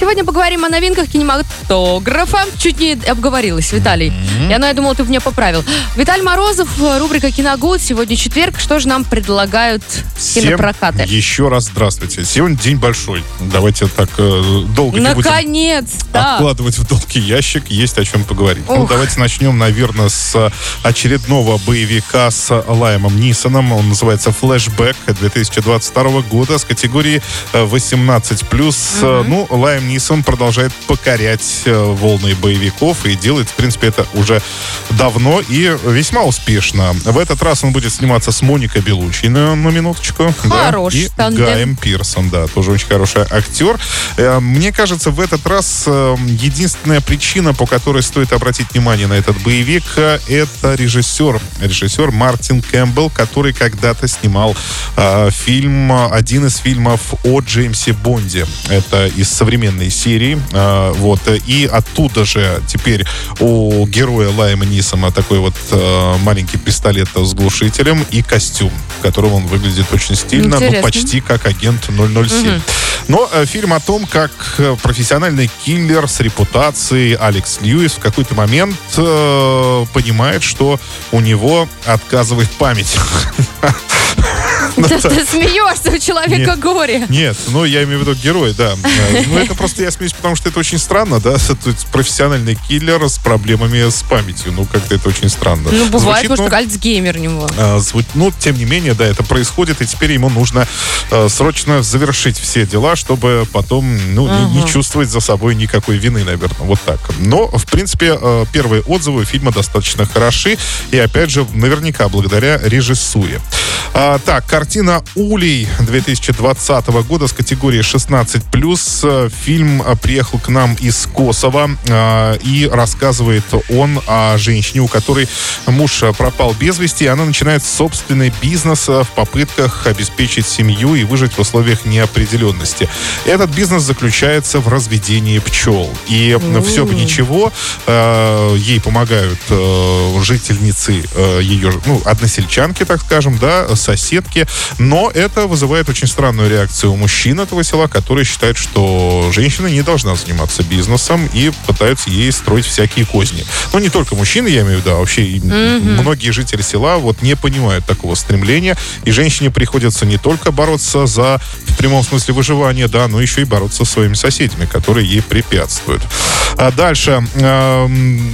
Сегодня поговорим о новинках кинематографа. Чуть не обговорилась, Виталий. Mm-hmm. Я, ну, я думала, ты меня поправил. Виталий Морозов, рубрика «Киногуд». Сегодня четверг. Что же нам предлагают Всем кинопрокаты? еще раз здравствуйте. Сегодня день большой. Давайте так э, долго не будем Наконец-то! откладывать в долгий ящик. Есть о чем поговорить. Ну, Ух. давайте начнем, наверное, с очередного боевика с Лаймом Нисоном. Он называется «Флэшбэк» 2022 года с категории э, 18+. Ну, Лайм Нисон продолжает покорять э, волны боевиков и делает, в принципе, это уже давно и весьма успешно. В этот раз он будет сниматься с Моникой Белучи на, на минуточку. да, Хороший и тандем. Гаем Пирсон, да, тоже очень хороший актер. Э, Мне кажется, в этот раз э, единственная причина, по которой стоит обратить внимание на этот боевик, это режиссер. Режиссер Мартин Кэмпбелл, который когда-то снимал фильм, один из фильмов о Джеймсе Бонде. Это из современной серии. Э, Вот. И оттуда же теперь у героя Лайма Нисома такой вот э, маленький пистолет с глушителем и костюм, в котором он выглядит очень стильно, ну, Интересно. почти как агент 007. Но э, фильм о том, как э, профессиональный киллер с репутацией Алекс Льюис в какой-то момент э, понимает, что у него отказывает память. Да ты смеешься, у человека горе. Нет, ну я имею в виду герой, да. Ну это просто я смеюсь, потому что это очень странно, да. Профессиональный киллер с проблемами с памятью. Ну как-то это очень странно. Ну, бывает, может, ну, Альцгеймер у него. а, Ну, тем не менее, да, это происходит, и теперь ему нужно э, срочно завершить все дела, чтобы потом, ну, не, чувствовать за собой никакой вины, наверное, вот так. Но, в принципе, э, первые отзывы фильма достаточно хороши, и, опять же, наверняка благодаря режиссуре. А, так, картина «Улей» 2020 года с категории 16+. Э, Фильм приехал к нам из Косово, э, и рассказывает он о женщине, у которой муж пропал без вести, и она начинает собственный бизнес э, в попытках обеспечить семью и выжить в условиях неопределенности. Этот бизнес заключается в разведении пчел. И э, все бы ничего, э, ей помогают жительницы ее, ну, односельчанки, так скажем, да, соседки, но это вызывает очень странную реакцию у мужчин этого села, который считает, что женщина не должна заниматься бизнесом и пытаются ей строить всякие козни. Но не только мужчины, я имею в виду, а вообще и многие жители села вот не понимают такого стремления, и женщине приходится не только бороться за, в прямом смысле, выживание, да, но еще и бороться со своими соседями, которые ей препятствуют. А дальше.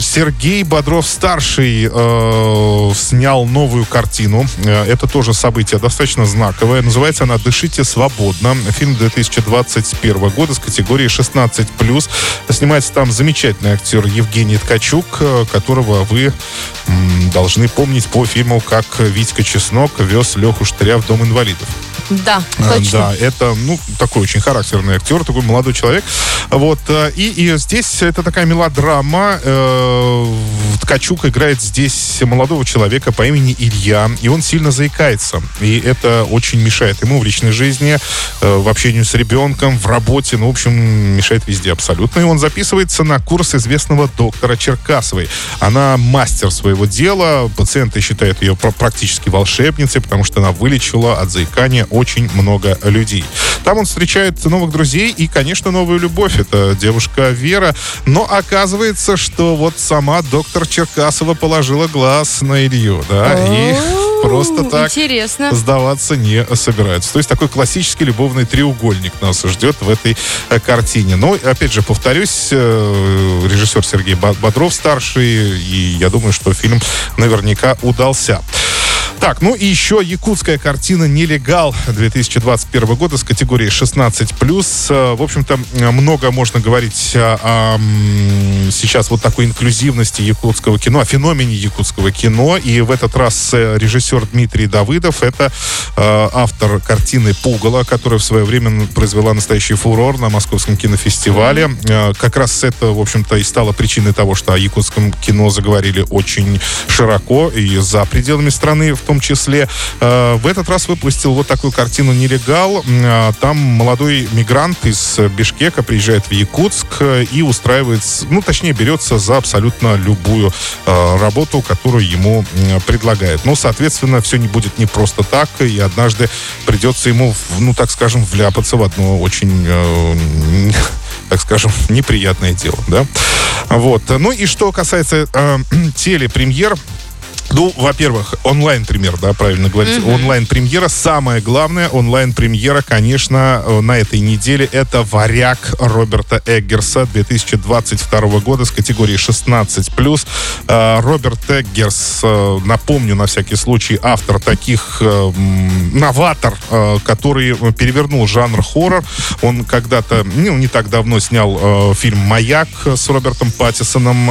Сергей Бодров-старший э, снял новую картину. Э, Это тоже событие достаточно знаковое. Называется она «Дышите свободно». Фильм 2021 года с категории 16+. Снимается там замечательный актер Евгений Ткачук, э, которого вы должны помнить по фильму «Как Витька Чеснок вез Леху Штыря в Дом инвалидов». Да, А, точно. Да, это, ну, такой очень характерный актер, такой молодой человек. Вот, э, и, и здесь это такая мелодрама. э, Ткачук играет здесь молодого человека по имени Илья, и он сильно заикается. И это очень мешает ему в личной жизни, э, в общении с ребенком, в работе, ну, в общем, мешает везде абсолютно. И он записывается на курс известного доктора Черкасовой. Она мастер своего дела, пациенты считают ее пр- практически волшебницей, потому что она вылечила от заикания очень много людей. Там он встречает новых друзей и, конечно, новую любовь. Это девушка Вера. Но оказывается, что вот сама доктор Черкасова положила глаз на Илью, да, и просто так Интересно. сдаваться не собирается. То есть такой классический любовный треугольник нас ждет в этой э, картине. Но, опять же, повторюсь, э, режиссер Сергей Бодров старший, и я думаю, что фильм наверняка удался. Так, ну и еще якутская картина «Нелегал» 2021 года с категории 16+. Э, В общем-то, много можно говорить о, о, сейчас вот такой инклюзивности якутского кино, о феномене якутского кино. И в этот раз э, режиссер Дмитрий Давыдов, это э, автор картины «Пугало», которая в свое время произвела настоящий фурор на Московском кинофестивале. Э, Как раз это, в общем-то, и стало причиной того, что о якутском кино заговорили очень широко и за пределами страны в том числе. Э, в этот раз выпустил вот такую картину «Нелегал». Э, там молодой мигрант из Бишкека приезжает в Якутск и устраивается, ну, точнее, берется за абсолютно любую работу, которую ему предлагают. Но, соответственно, все не будет не просто так, и однажды придется ему, ну, так скажем, вляпаться в одно очень так скажем, неприятное дело, да. Вот. Ну и что касается э, телепремьер, ну, во-первых, онлайн-премьер, да, правильно говорить. Mm-hmm. Онлайн-премьера. Самое главное, онлайн-премьера, конечно, э, на этой неделе это «Варяг» Роберта Эггерса 2022 года с категории 16+. Э, Роберт Эггерс, э, напомню на всякий случай, автор таких, новатор, который перевернул жанр хоррор. Он когда-то, ну, не так давно снял фильм «Маяк» с Робертом Паттисоном,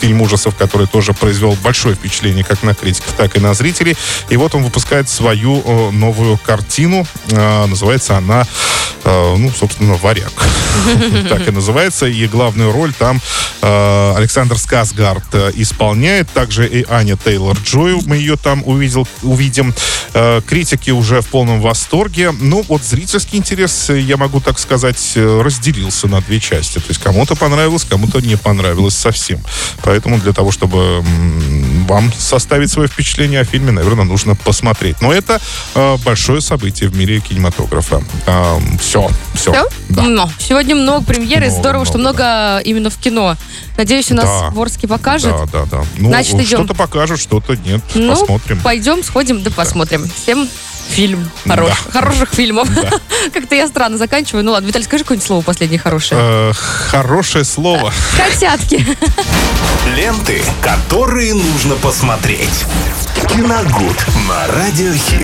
фильм ужасов, который тоже произвел большое впечатление впечатление как на критиков, так и на зрителей. И вот он выпускает свою э, новую картину. Э, называется она, э, ну, собственно, «Варяг». Так и называется. И главную роль там Александр Сказгард исполняет. Также и Аня Тейлор-Джой. Мы ее там увидел, увидим. Критики уже в полном восторге. Ну, вот зрительский интерес, я могу так сказать, разделился на две части. То есть кому-то понравилось, кому-то не понравилось совсем. Поэтому для того, чтобы вам составить свое впечатление о фильме, наверное, нужно посмотреть. Но это э, большое событие в мире кинематографа. Э, все, все. Все? Да. Но. Сегодня много премьер, и здорово, много, что много да. именно в кино. Надеюсь, у нас да. Ворский покажет. Да, да, да. Ну, Значит, идем. Что-то покажет, что-то нет. Ну, посмотрим. Пойдем, сходим, да, да. посмотрим. Всем фильм хорош, да. хороших фильмов. Да. Как-то я странно заканчиваю. Ну ладно, Виталий, скажи какое-нибудь слово последнее хорошее. Э, хорошее слово. Котятки. Ленты, которые нужно посмотреть. Киногуд на радиохит.